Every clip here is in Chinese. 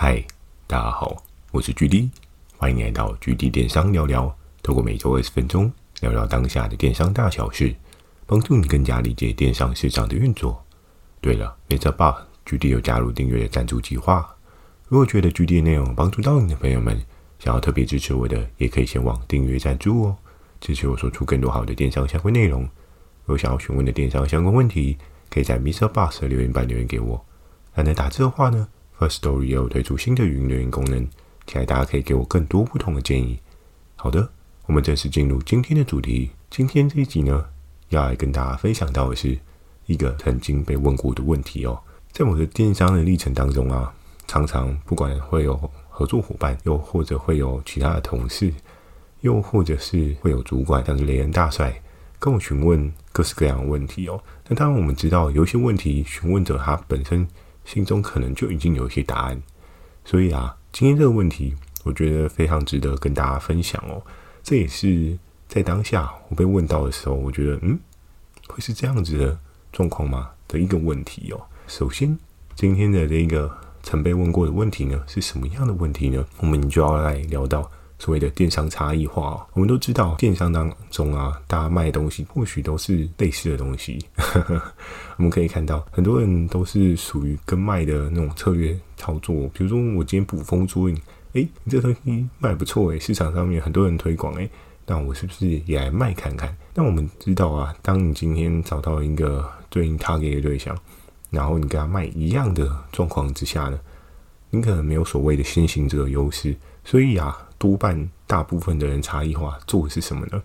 嗨，大家好，我是 GD，欢迎来到 GD 电商聊聊。透过每周二十分钟聊聊当下的电商大小事，帮助你更加理解电商市场的运作。对了，Mr. b o GD 有加入订阅的赞助计划。如果觉得 GD 的内容帮助到你的朋友们，想要特别支持我的，也可以前往订阅赞助哦，支持我说出更多好的电商相关内容。如果想要询问的电商相关问题，可以在 MixerBox 的留言板留言给我。懒得打字的话呢，Firstory 也有推出新的语音留言功能，期待大家可以给我更多不同的建议。好的，我们正式进入今天的主题。今天这一集呢，要来跟大家分享到的是一个曾经被问过的问题哦。在我的电商的历程当中啊，常常不管会有合作伙伴，又或者会有其他的同事，又或者是会有主管，像是雷恩大帅。跟我询问各式各样的问题哦。那当然，我们知道有一些问题，询问者他本身心中可能就已经有一些答案。所以啊，今天这个问题，我觉得非常值得跟大家分享哦。这也是在当下我被问到的时候，我觉得嗯，会是这样子的状况吗？的一个问题哦。首先，今天的这一个曾被问过的问题呢，是什么样的问题呢？我们就要来聊到。所谓的电商差异化，我们都知道，电商当中啊，大家卖的东西或许都是类似的东西。我们可以看到，很多人都是属于跟卖的那种策略操作。比如说，我今天捕风捉影，诶，你这东西卖不错诶，市场上面很多人推广诶，那我是不是也来卖看看？那我们知道啊，当你今天找到一个对应 target 的对象，然后你跟他卖一样的状况之下呢，你可能没有所谓的先行者优势，所以啊。多半大部分的人差异化做的是什么呢？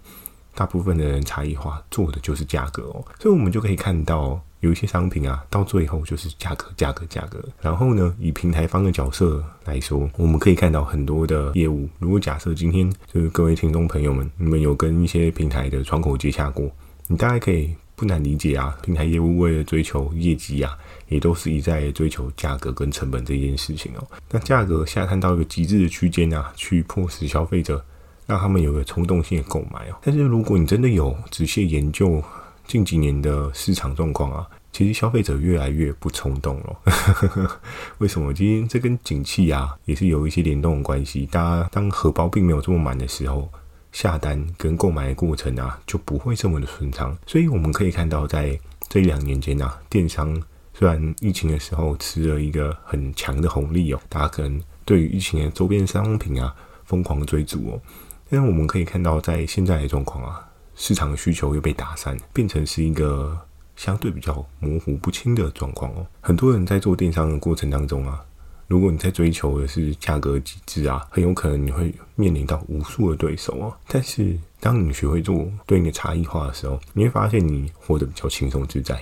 大部分的人差异化做的就是价格哦，所以我们就可以看到有一些商品啊，到最后就是价格、价格、价格。然后呢，以平台方的角色来说，我们可以看到很多的业务。如果假设今天就是各位听众朋友们，你们有跟一些平台的窗口接洽过，你大概可以。不难理解啊，平台业务为了追求业绩啊，也都是一再追求价格跟成本这件事情哦。那价格下探到一个极致的区间啊，去迫使消费者让他们有个冲动性的购买哦。但是如果你真的有仔细研究近几年的市场状况啊，其实消费者越来越不冲动了。为什么？今天这跟景气啊也是有一些联动的关系。大家当荷包并没有这么满的时候。下单跟购买的过程啊，就不会这么的顺畅。所以我们可以看到，在这一两年间啊，电商虽然疫情的时候吃了一个很强的红利哦，大家可能对于疫情的周边商品啊疯狂追逐哦，但是我们可以看到，在现在的状况啊，市场的需求又被打散，变成是一个相对比较模糊不清的状况哦。很多人在做电商的过程当中啊。如果你在追求的是价格极致啊，很有可能你会面临到无数的对手啊。但是当你学会做对应的差异化的时候，你会发现你活得比较轻松自在，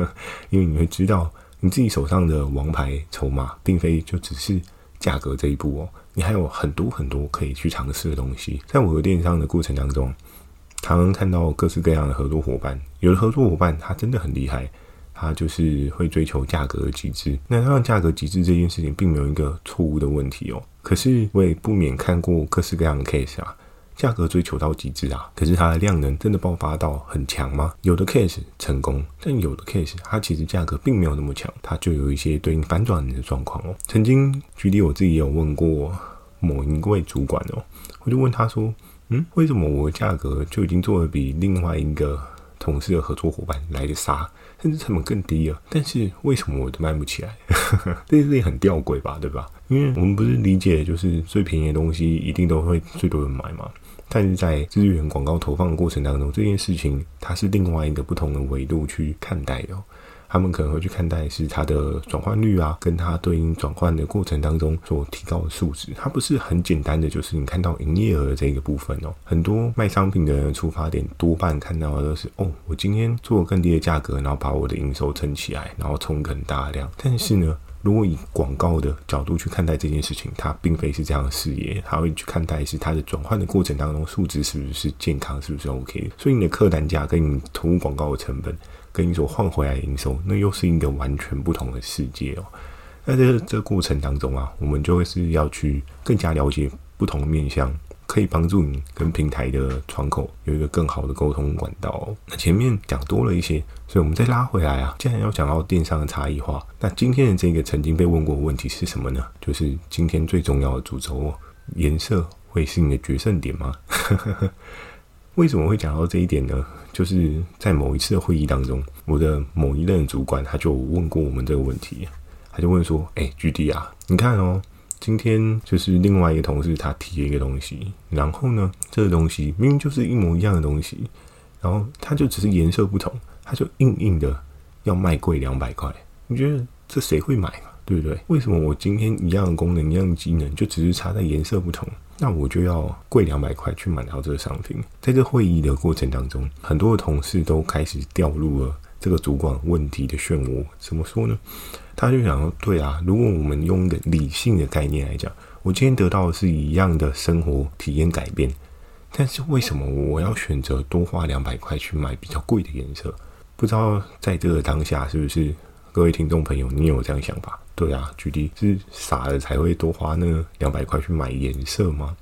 因为你会知道你自己手上的王牌筹码，并非就只是价格这一步哦，你还有很多很多可以去尝试的东西。在我和电商的过程当中，常常看到各式各样的合作伙伴，有的合作伙伴他真的很厉害。他就是会追求价格的极致，那当然价格极致这件事情并没有一个错误的问题哦。可是我也不免看过各式各样的 case 啊，价格追求到极致啊，可是它的量能真的爆发到很强吗？有的 case 成功，但有的 case 它其实价格并没有那么强，它就有一些对应反转的状况哦。曾经举例我自己也有问过某一位主管哦，我就问他说：“嗯，为什么我的价格就已经做得比另外一个同事的合作伙伴来得杀？”甚至成本更低了，但是为什么我都卖不起来？这件事情很吊诡吧，对吧？因为我们不是理解，就是最便宜的东西一定都会最多人买嘛。但是在资源广告投放的过程当中，这件事情它是另外一个不同的维度去看待的。他们可能会去看待是它的转换率啊，跟它对应转换的过程当中所提高的数值，它不是很简单的，就是你看到营业额这个部分哦。很多卖商品的人出发点多半看到的都是哦，我今天做更低的价格，然后把我的营收撑起来，然后冲更大量。但是呢，如果以广告的角度去看待这件事情，它并非是这样的视野，它会去看待是它的转换的过程当中数值是不是健康，是不是 OK。所以你的客单价跟你投入广告的成本。跟你所换回来的营收，那又是一个完全不同的世界哦。那在这这过程当中啊，我们就会是要去更加了解不同的面向，可以帮助你跟平台的窗口有一个更好的沟通管道。那前面讲多了一些，所以我们再拉回来啊，既然要讲到电商的差异化，那今天的这个曾经被问过的问题是什么呢？就是今天最重要的主轴，颜色会是你的决胜点吗？为什么会讲到这一点呢？就是在某一次的会议当中，我的某一任主管他就问过我们这个问题，他就问说：“哎，GD 啊，你看哦。”今天就是另外一个同事，他提了一个东西，然后呢，这个东西明明就是一模一样的东西，然后它就只是颜色不同，它就硬硬的要卖贵两百块。你觉得这谁会买嘛？对不对？为什么我今天一样的功能、一样的机能，就只是差在颜色不同，那我就要贵两百块去买到这个商品？在这会议的过程当中，很多的同事都开始掉入了这个主管问题的漩涡。怎么说呢？他就想说：“对啊，如果我们用一个理性的概念来讲，我今天得到的是一样的生活体验改变，但是为什么我要选择多花两百块去买比较贵的颜色？不知道在这个当下是不是各位听众朋友，你有这样想法？对啊，举例是傻了才会多花那两百块去买颜色吗？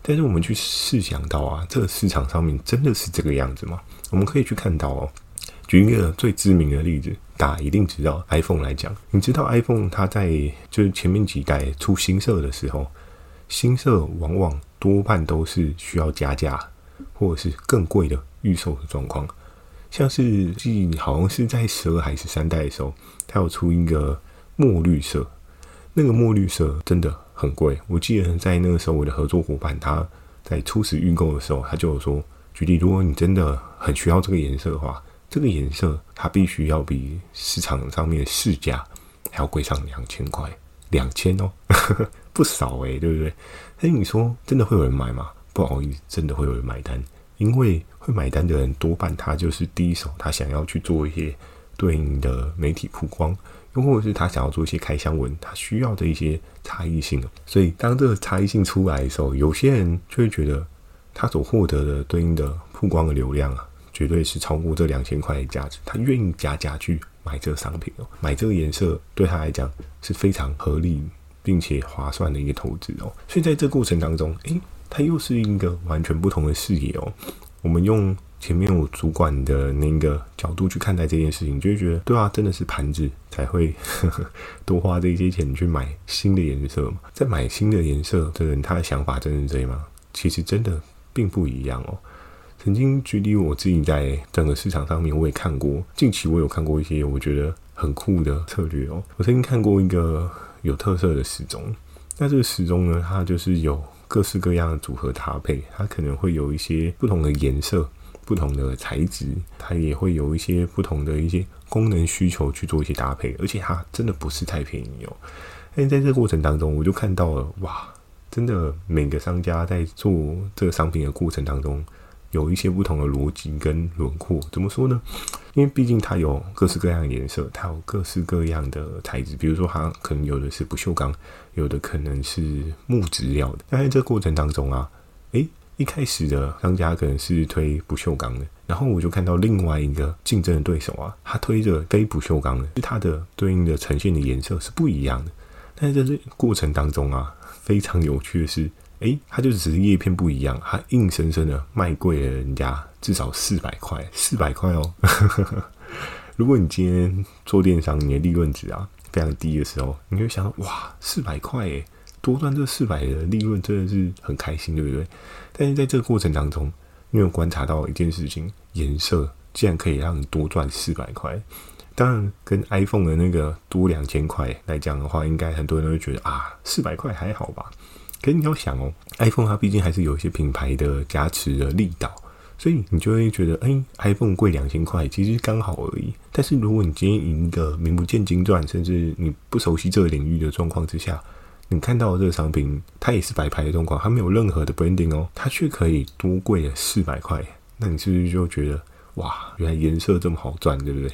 但是我们去试想到啊，这个市场上面真的是这个样子吗？我们可以去看到哦。”举一个最知名的例子，大家一定知道 iPhone 来讲，你知道 iPhone 它在就是前面几代出新色的时候，新色往往多半都是需要加价或者是更贵的预售的状况。像是记好像是在十二还是三代的时候，它有出一个墨绿色，那个墨绿色真的很贵。我记得在那个时候，我的合作伙伴他在初始预购的时候，他就说，举例如果你真的很需要这个颜色的话。这个颜色它必须要比市场上面市价还要贵上两千块，两千哦，不少诶，对不对？但是你说真的会有人买吗？不好意思，真的会有人买单，因为会买单的人多半他就是第一手，他想要去做一些对应的媒体曝光，又或者是他想要做一些开箱文，他需要的一些差异性。所以当这个差异性出来的时候，有些人就会觉得他所获得的对应的曝光的流量啊。绝对是超过这两千块的价值，他愿意加价去买这个商品哦，买这个颜色对他来讲是非常合理并且划算的一个投资哦。所以在这过程当中，诶，他又是一个完全不同的视野哦。我们用前面我主管的那个角度去看待这件事情，就会觉得对啊，真的是盘子才会呵 呵多花这些钱去买新的颜色嘛。在买新的颜色的人，他的想法真的是这样吗？其实真的并不一样哦。曾经距离我自己在整个市场上面，我也看过。近期我有看过一些我觉得很酷的策略哦。我曾经看过一个有特色的时钟，那这个时钟呢，它就是有各式各样的组合搭配，它可能会有一些不同的颜色、不同的材质，它也会有一些不同的一些功能需求去做一些搭配，而且它真的不是太便宜哦。但在这个过程当中，我就看到了哇，真的每个商家在做这个商品的过程当中。有一些不同的逻辑跟轮廓，怎么说呢？因为毕竟它有各式各样的颜色，它有各式各样的材质。比如说，它可能有的是不锈钢，有的可能是木质料的。但在这过程当中啊，诶，一开始的商家可能是推不锈钢的，然后我就看到另外一个竞争的对手啊，他推着非不锈钢的，是它的对应的呈现的颜色是不一样的。但是在这过程当中啊，非常有趣的是。诶，它就只是叶片不一样，它硬生生的卖贵了人家至少四百块，四百块哦。如果你今天做电商，你的利润值啊非常低的时候，你会想到哇，四百块诶，多赚这四百的利润真的是很开心，对不对？但是在这个过程当中，你有观察到一件事情，颜色竟然可以让你多赚四百块。当然，跟 iPhone 的那个多两千块来讲的话，应该很多人都会觉得啊，四百块还好吧。可是你要想哦，iPhone 它毕竟还是有一些品牌的加持的力道，所以你就会觉得，哎、，iPhone 贵两千块其实刚好而已。但是如果你今天赢一个名不见经传，甚至你不熟悉这个领域的状况之下，你看到这个商品，它也是白牌的状况，它没有任何的 branding 哦，它却可以多贵了四百块，那你是不是就觉得，哇，原来颜色这么好赚，对不对？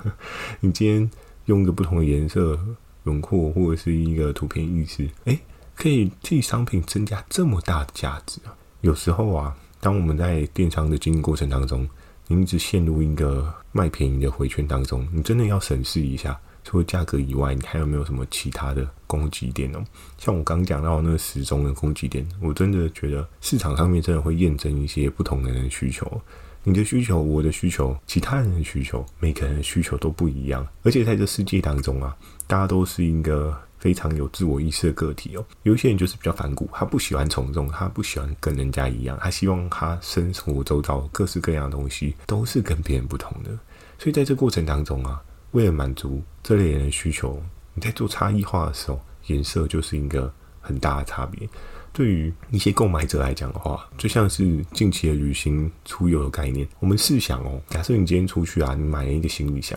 你今天用一个不同的颜色轮廓或者是一个图片意思，哎、可以替商品增加这么大的价值啊！有时候啊，当我们在电商的经营过程当中，你一直陷入一个卖便宜的回圈当中，你真的要审视一下，除了价格以外，你还有没有什么其他的攻击点呢？像我刚讲到那个时钟的攻击点，我真的觉得市场上面真的会验证一些不同的人的需求。你的需求，我的需求，其他人的需求，每个人的需求都不一样。而且在这世界当中啊，大家都是一个非常有自我意识的个体哦。有一些人就是比较反骨，他不喜欢从众，他不喜欢跟人家一样，他希望他生活周遭各式各样的东西都是跟别人不同的。所以在这过程当中啊，为了满足这类人的需求，你在做差异化的时候，颜色就是一个很大的差别。对于一些购买者来讲的话，就像是近期的旅行出游的概念。我们试想哦，假设你今天出去啊，你买了一个行李箱，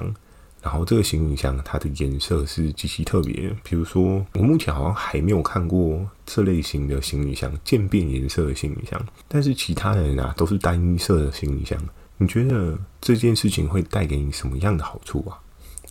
然后这个行李箱它的颜色是极其特别。比如说，我目前好像还没有看过这类型的行李箱，渐变颜色的行李箱。但是其他人啊，都是单一色的行李箱。你觉得这件事情会带给你什么样的好处啊？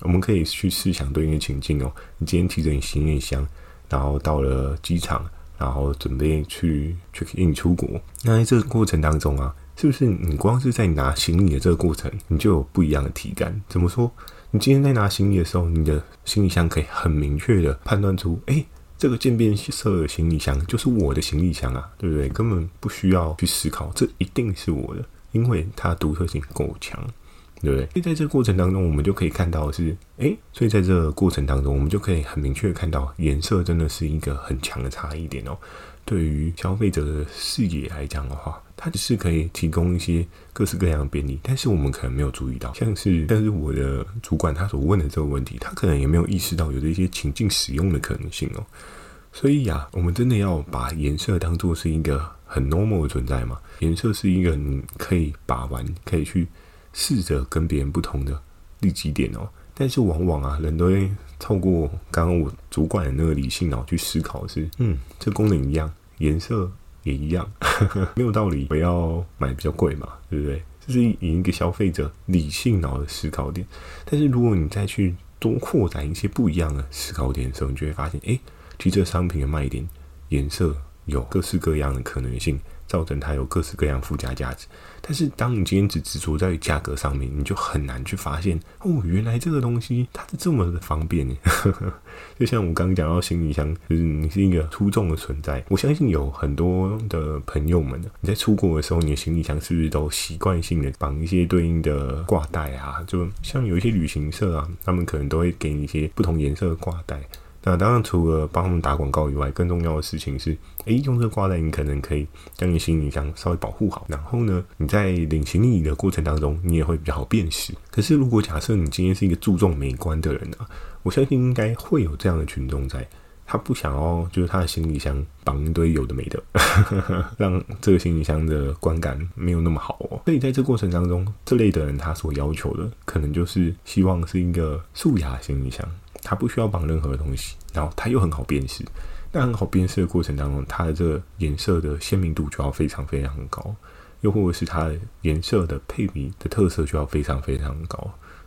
我们可以去试想对应的情境哦。你今天提着你行李箱，然后到了机场。然后准备去 check in 出国，那在这个过程当中啊，是不是你光是在拿行李的这个过程，你就有不一样的体感？怎么说？你今天在拿行李的时候，你的行李箱可以很明确的判断出，哎，这个渐变色的行李箱就是我的行李箱啊，对不对？根本不需要去思考，这一定是我的，因为它独特性够强。对不对？所以在这个过程当中，我们就可以看到是，诶，所以在这个过程当中，我们就可以很明确看到，颜色真的是一个很强的差异点哦。对于消费者的视野来讲的话，它只是可以提供一些各式各样的便利，但是我们可能没有注意到，像是，但是我的主管他所问的这个问题，他可能也没有意识到有这些情境使用的可能性哦。所以呀，我们真的要把颜色当做是一个很 normal 的存在吗？颜色是一个你可以把玩，可以去。试着跟别人不同的利基点哦，但是往往啊，人都会透过刚刚我主管的那个理性脑去思考是，嗯，这功能一样，颜色也一样，呵呵，没有道理，我要买比较贵嘛，对不对？这是以一个消费者理性脑的思考点。但是如果你再去多扩展一些不一样的思考点的时候，你就会发现，哎，其实这商品的卖点，颜色有各式各样的可能性。造成它有各式各样附加价值，但是当你今天只执着在价格上面，你就很难去发现哦，原来这个东西它是这么的方便呢。就像我刚刚讲到行李箱，就是你是一个出众的存在。我相信有很多的朋友们，你在出国的时候，你的行李箱是不是都习惯性的绑一些对应的挂带啊？就像有一些旅行社啊，他们可能都会给你一些不同颜色的挂带。那当然，除了帮他们打广告以外，更重要的事情是，诶，用这个挂带，你可能可以将你行李箱稍微保护好。然后呢，你在领行李的过程当中，你也会比较好辨识。可是，如果假设你今天是一个注重美观的人呢，我相信应该会有这样的群众在，他不想要就是他的行李箱绑一堆有的没的，让这个行李箱的观感没有那么好哦。所以在这过程当中，这类的人他所要求的，可能就是希望是一个素雅行李箱。它不需要绑任何的东西，然后它又很好辨识。那很好辨识的过程当中，它的这个颜色的鲜明度就要非常非常高，又或者是它的颜色的配比的特色就要非常非常高。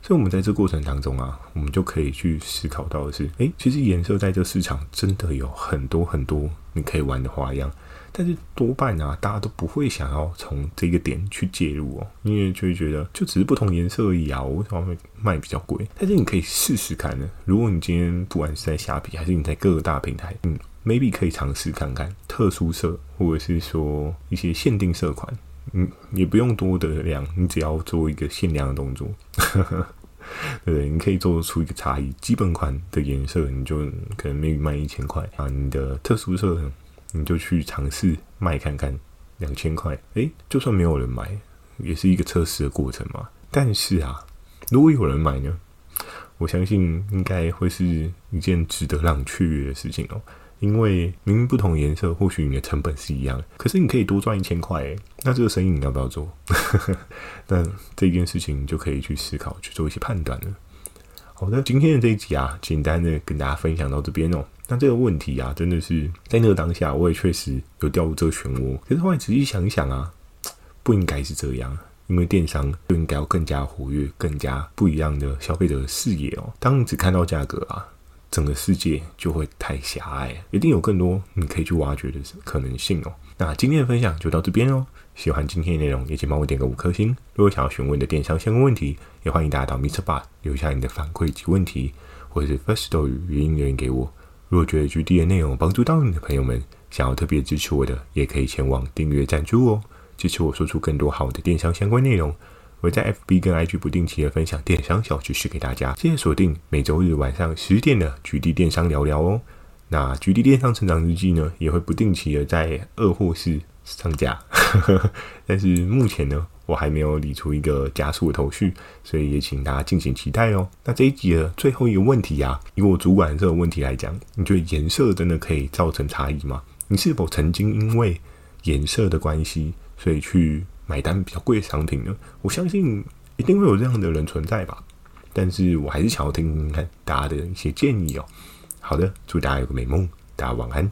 所以，我们在这过程当中啊，我们就可以去思考到的是，诶，其实颜色在这市场真的有很多很多你可以玩的花样。但是多半啊，大家都不会想要从这个点去介入哦，因为就会觉得就只是不同颜色而已啊，我为什么会卖比较贵？但是你可以试试看呢。如果你今天不管是在虾皮还是你在各个大平台，嗯，maybe 可以尝试看看特殊色，或者是说一些限定色款，嗯，也不用多的量，你只要做一个限量的动作，对不对？你可以做出一个差异，基本款的颜色你就可能 maybe 卖一千块啊，你的特殊色。你就去尝试卖看看，两千块，诶，就算没有人买，也是一个测试的过程嘛。但是啊，如果有人买呢，我相信应该会是一件值得让雀跃的事情哦。因为明明不同颜色，或许你的成本是一样，可是你可以多赚一千块，诶，那这个生意你要不要做？那这件事情你就可以去思考，去做一些判断了。好的，今天的这一集啊，简单的跟大家分享到这边哦。那这个问题啊，真的是在那个当下，我也确实有掉入这个漩涡。可是后来仔细想一想啊，不应该是这样，因为电商就应该要更加活跃、更加不一样的消费者的视野哦。当你只看到价格啊，整个世界就会太狭隘，一定有更多你可以去挖掘的可能性哦。那今天的分享就到这边哦。喜欢今天的内容，也请帮我点个五颗星。如果想要询问的电商相关问题，也欢迎大家到 MixerBox 留下你的反馈及问题。或者是 Firstory 语音留言给我。如果觉得 GD 的内容帮助到你的朋友们，想要特别支持我的，也可以前往订阅赞助哦，支持我说出更多好的电商相关内容。我在 FB 跟 IG 不定期的分享电商小知识给大家，记得锁定每周日晚上十点的 GD 电商聊聊哦。那 GD 电商成长日记呢，也会不定期的在二货市上架，但是目前呢，我还没有理出一个加速的头绪，所以也请大家敬请期待哦。那这一集的最后一个问题啊，以我主管这个问题来讲，你觉得颜色真的可以造成差异吗？你是否曾经因为颜色的关系，所以去买单比较贵的商品呢？我相信一定会有这样的人存在吧。但是我还是想要听听看大家的一些建议哦。好的，祝大家有个美梦，大家晚安。